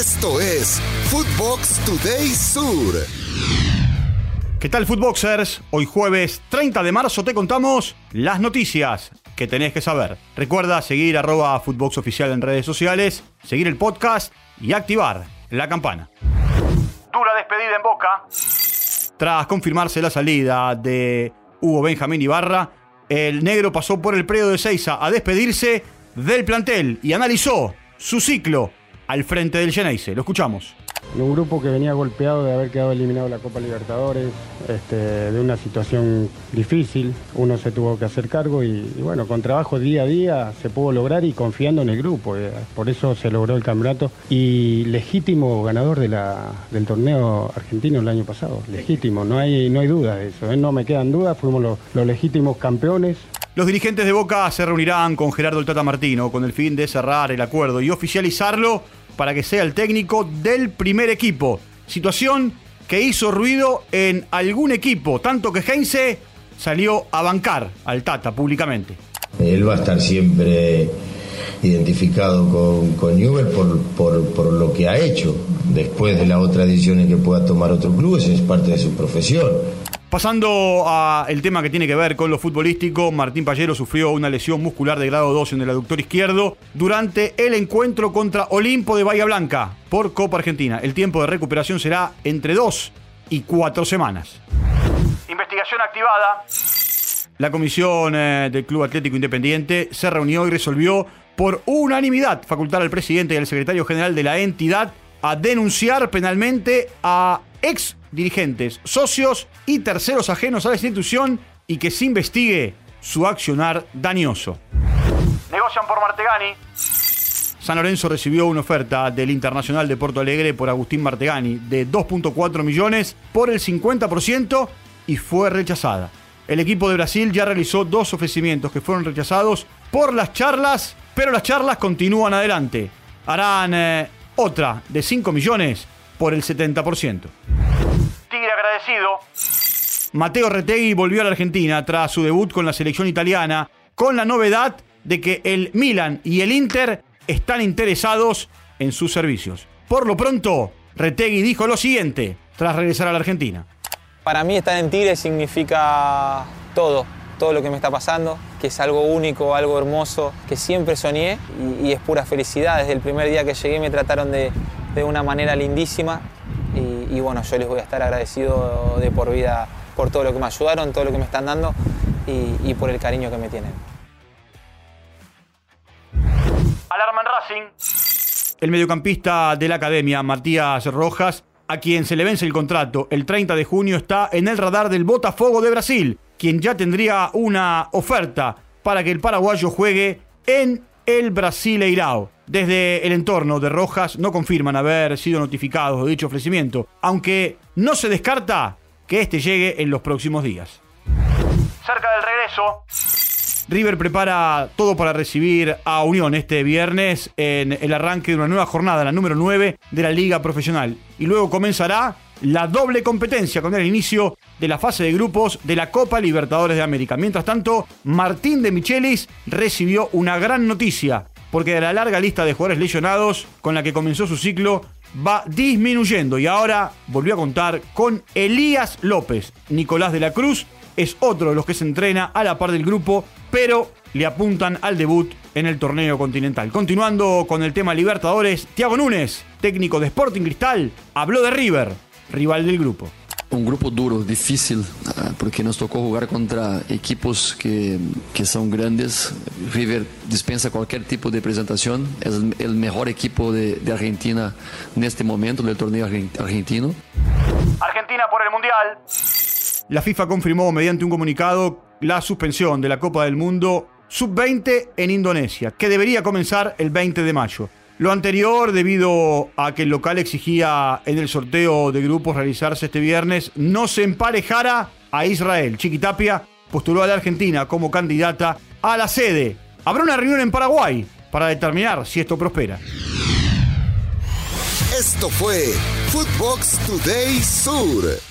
Esto es Footbox Today Sur. ¿Qué tal, Footboxers? Hoy jueves 30 de marzo te contamos las noticias que tenés que saber. Recuerda seguir arroba Footbox Oficial en redes sociales, seguir el podcast y activar la campana. Dura despedida en Boca. Tras confirmarse la salida de Hugo Benjamín Ibarra, el negro pasó por el predio de Seiza a despedirse del plantel y analizó su ciclo al frente del Geneise. Lo escuchamos. Un grupo que venía golpeado de haber quedado eliminado de la Copa Libertadores, este, de una situación difícil, uno se tuvo que hacer cargo y, bueno, con trabajo día a día se pudo lograr y confiando en el grupo, eh, por eso se logró el campeonato y legítimo ganador de la, del torneo argentino el año pasado, legítimo, no hay, no hay duda de eso, ¿eh? no me quedan dudas, fuimos los, los legítimos campeones, los dirigentes de Boca se reunirán con Gerardo el Tata Martino con el fin de cerrar el acuerdo y oficializarlo para que sea el técnico del primer equipo. Situación que hizo ruido en algún equipo, tanto que Heinze salió a bancar al Tata públicamente. Él va a estar siempre identificado con, con por, por, lo que ha hecho. Después de las otras decisiones que pueda tomar otro club, eso es parte de su profesión. Pasando al tema que tiene que ver con lo futbolístico, Martín Pallero sufrió una lesión muscular de grado 2 en el aductor izquierdo durante el encuentro contra Olimpo de Bahía Blanca por Copa Argentina. El tiempo de recuperación será entre 2 y 4 semanas. Investigación activada. La comisión eh, del Club Atlético Independiente se reunió y resolvió por unanimidad facultar al presidente y al secretario general de la entidad a denunciar penalmente a ex dirigentes, socios y terceros ajenos a la institución y que se investigue su accionar dañoso. Negocian por Martegani. San Lorenzo recibió una oferta del Internacional de Porto Alegre por Agustín Martegani de 2.4 millones por el 50% y fue rechazada. El equipo de Brasil ya realizó dos ofrecimientos que fueron rechazados por las charlas, pero las charlas continúan adelante. Harán eh, otra de 5 millones por el 70%. Mateo Retegui volvió a la Argentina tras su debut con la selección italiana, con la novedad de que el Milan y el Inter están interesados en sus servicios. Por lo pronto, Retegui dijo lo siguiente tras regresar a la Argentina. Para mí estar en Tigre significa todo, todo lo que me está pasando, que es algo único, algo hermoso, que siempre soñé y, es pura felicidad. Desde el primer día que llegué me trataron de, de una manera lindísima y, bueno, yo les voy a estar agradecido de por vida por todo lo que me ayudaron, todo lo que me están dando y, por el cariño que me tienen. Alarma Racing. El mediocampista de la academia, Matías Rojas, a quien se le vence el contrato el 30 de junio, está en el radar del Botafogo de Brasil, quien ya tendría una oferta para que el paraguayo juegue en el Brasileirao. Desde el entorno de Rojas no confirman haber sido notificados de dicho ofrecimiento, aunque no se descarta que este llegue en los próximos días. Cerca del regreso, River prepara todo para recibir a Unión este viernes en el arranque de una nueva jornada, la número 9 de la Liga Profesional. Y luego comenzará la doble competencia con el inicio de la fase de grupos de la Copa Libertadores de América. Mientras tanto, Martín de Michelis recibió una gran noticia, porque de la larga lista de jugadores lesionados con la que comenzó su ciclo va disminuyendo y ahora volvió a contar con Elías López. Nicolás de la Cruz es otro de los que se entrena a la par del grupo, pero le apuntan al debut en el torneo continental. Continuando con el tema Libertadores, Tiago Núñez, técnico de Sporting Cristal, habló de River rival del grupo. Un grupo duro, difícil, ah, porque nos tocó jugar contra equipos que, que son grandes. River dispensa cualquier tipo de presentación, es el mejor equipo de, de Argentina en este momento del torneo argentino. Argentina por el Mundial. La FIFA confirmó mediante un comunicado la suspensión de la Copa del Mundo Sub-20 en Indonesia, que debería comenzar el 20 de mayo. Lo anterior, debido a que el local exigía en el sorteo de grupos realizarse este viernes, no se emparejara a Israel. Chiquitapia postuló a la Argentina como candidata a la sede. Habrá una reunión en Paraguay para determinar si esto prospera. Esto fue Footbox Today Sur.